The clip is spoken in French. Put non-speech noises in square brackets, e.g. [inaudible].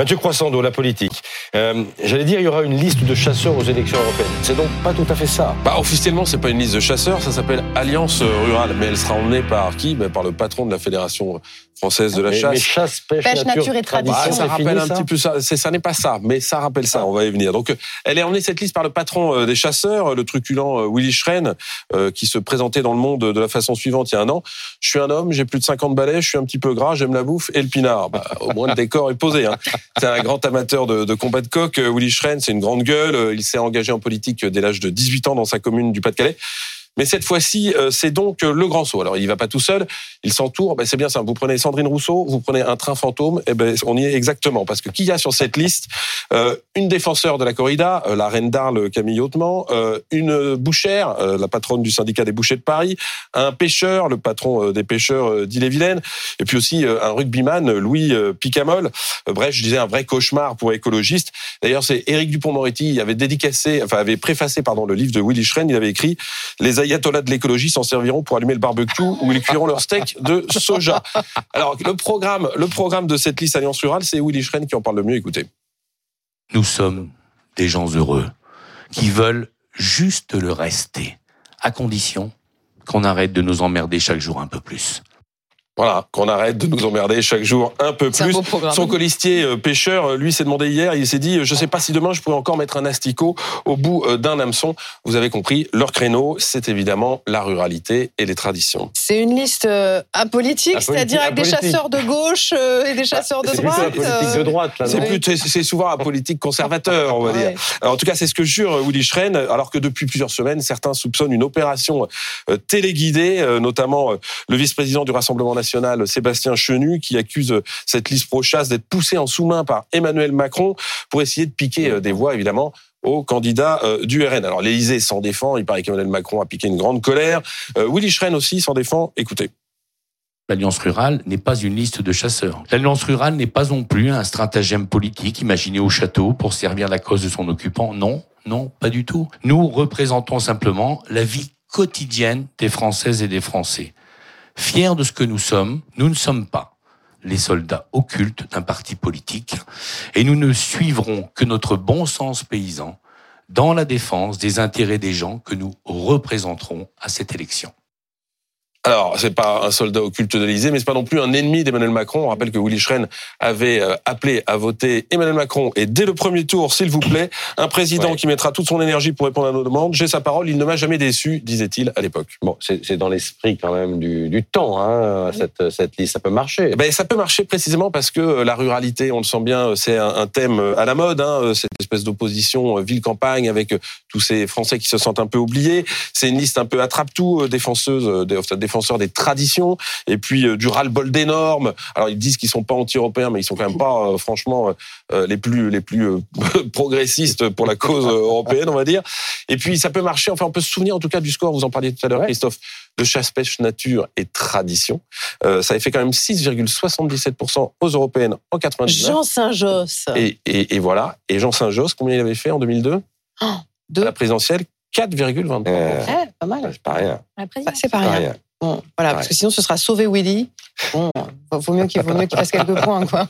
Mathieu Croissando, la politique. Euh, J'allais dire, il y aura une liste de chasseurs aux élections européennes. C'est donc pas tout à fait ça. Bah, officiellement, c'est pas une liste de chasseurs, ça s'appelle Alliance Rurale. Mais elle sera emmenée par qui? Bah, Par le patron de la Fédération française de la Mais- chasse. mais chasse, pêche, Pêche, nature et tradition. Ah, ça rappelle fini, un ça petit peu ça. C'est, ça n'est pas ça, mais ça rappelle ça. On va y venir. Donc, euh, elle est emmenée cette liste par le patron euh, des chasseurs, le truculent euh, Willy Schren, euh, qui se présentait dans le monde de la façon suivante il y a un an. Je suis un homme, j'ai plus de 50 balais, je suis un petit peu gras, j'aime la bouffe et le pinard. Bah, au moins le décor est posé. Hein. C'est un grand amateur de, de combat de coq. Euh, Willy Schren, c'est une grande gueule. Euh, Il s'est engagé en politique dès l'âge de 18 ans dans sa commune du Pas-de-Calais. Mais cette fois-ci, euh, c'est donc euh, le grand saut. Alors, il va pas tout seul, il s'entoure. Ben, c'est bien simple. Vous prenez Sandrine Rousseau, vous prenez un train fantôme, et ben, on y est exactement. Parce que qui y a sur cette liste Euh, Une défenseur de la corrida, la reine d'Arles, Camille Hautement, une bouchère, la patronne du syndicat des bouchers de Paris, un pêcheur, le patron des pêcheurs d'Ille-et-Vilaine, et puis aussi un rugbyman, Louis Picamol. Bref, je disais un vrai cauchemar pour écologistes. D'ailleurs, c'est Éric Dupont-Moretti, il avait dédicacé, enfin, avait préfacé, pardon, le livre de Willy Schren, il avait écrit les ayatollahs de l'écologie s'en serviront pour allumer le barbecue où ils cuiront leur steak de soja. Alors, le programme, le programme de cette liste Alliance Rurale, c'est Willy Schren qui en parle le mieux. Écoutez. Nous sommes des gens heureux qui veulent juste le rester, à condition qu'on arrête de nous emmerder chaque jour un peu plus. Voilà, qu'on arrête de nous emmerder chaque jour un peu C'est un plus. Son colistier euh, pêcheur, euh, lui, s'est demandé hier, il s'est dit, euh, je sais pas si demain je pourrais encore mettre un asticot au bout d'un hameçon. Vous avez compris, leur créneau, c'est évidemment la ruralité et les traditions. C'est une liste euh, apolitique, Apolitique, c'est-à-dire avec des chasseurs de gauche euh, et des chasseurs de C'est droite. politique de droite, là. C'est c'est- c'est souvent un politique conservateur, on va ouais. dire. Alors, en tout cas, c'est ce que jure Willy Schren, alors que depuis plusieurs semaines, certains soupçonnent une opération euh, téléguidée, euh, notamment euh, le vice-président du Rassemblement national, Sébastien Chenu, qui accuse euh, cette liste pro-chasse d'être poussée en sous-main par Emmanuel Macron pour essayer de piquer euh, des voix, évidemment, aux candidats euh, du RN. Alors, l'Élysée s'en défend, il paraît qu'Emmanuel Macron a piqué une grande colère. Willy Schren aussi s'en défend. Écoutez. L'Alliance rurale n'est pas une liste de chasseurs. L'Alliance rurale n'est pas non plus un stratagème politique imaginé au château pour servir la cause de son occupant. Non, non, pas du tout. Nous représentons simplement la vie quotidienne des Françaises et des Français. Fiers de ce que nous sommes, nous ne sommes pas les soldats occultes d'un parti politique et nous ne suivrons que notre bon sens paysan dans la défense des intérêts des gens que nous représenterons à cette élection. Alors, c'est pas un soldat occulte de l'Élysée, mais c'est pas non plus un ennemi d'Emmanuel Macron. On rappelle que Willy Schren avait euh, appelé à voter Emmanuel Macron et dès le premier tour, s'il vous plaît, un président Ouais. qui mettra toute son énergie pour répondre à nos demandes. J'ai sa parole, il ne m'a jamais déçu, disait-il à l'époque. Bon, c'est dans l'esprit quand même du, du temps, hein, cette, cette liste. Ça peut marcher. Eh Ben, ça peut marcher précisément parce que euh, la ruralité, on le sent bien, euh, c'est un, un thème à la mode, hein, cette espèce d'opposition ville-campagne avec tous ces Français qui se sentent un peu oubliés. C'est une liste un peu attrape-tout, défenseuse, enfin, défenseurs des traditions, et puis euh, du ras-le-bol des normes. Alors ils disent qu'ils sont pas anti-européens, mais ils sont quand même pas, euh, franchement, euh, les plus les plus euh, [laughs] progressistes pour la cause européenne, on va dire. Et puis ça peut marcher. Enfin, on peut se souvenir en tout cas du score. Vous en parliez tout à l'heure, Ouais. Christophe, de chasse, pêche, nature et tradition. Euh, ça avait fait quand même 6,77% aux européennes en 99. Jean Saint-Josse. Et, et, et voilà. Et Jean Saint-Josse, combien il avait fait en 2002 À deux? la présidentielle 4,23%. Euh, Eh, pas mal. c'est pas rien. Ah, C'est pas C'est pas rien. Bon, voilà, parce que sinon ce sera sauver Willy. Bon, vaut mieux qu'il vaut mieux qu'il fasse quelques [laughs] points, quoi.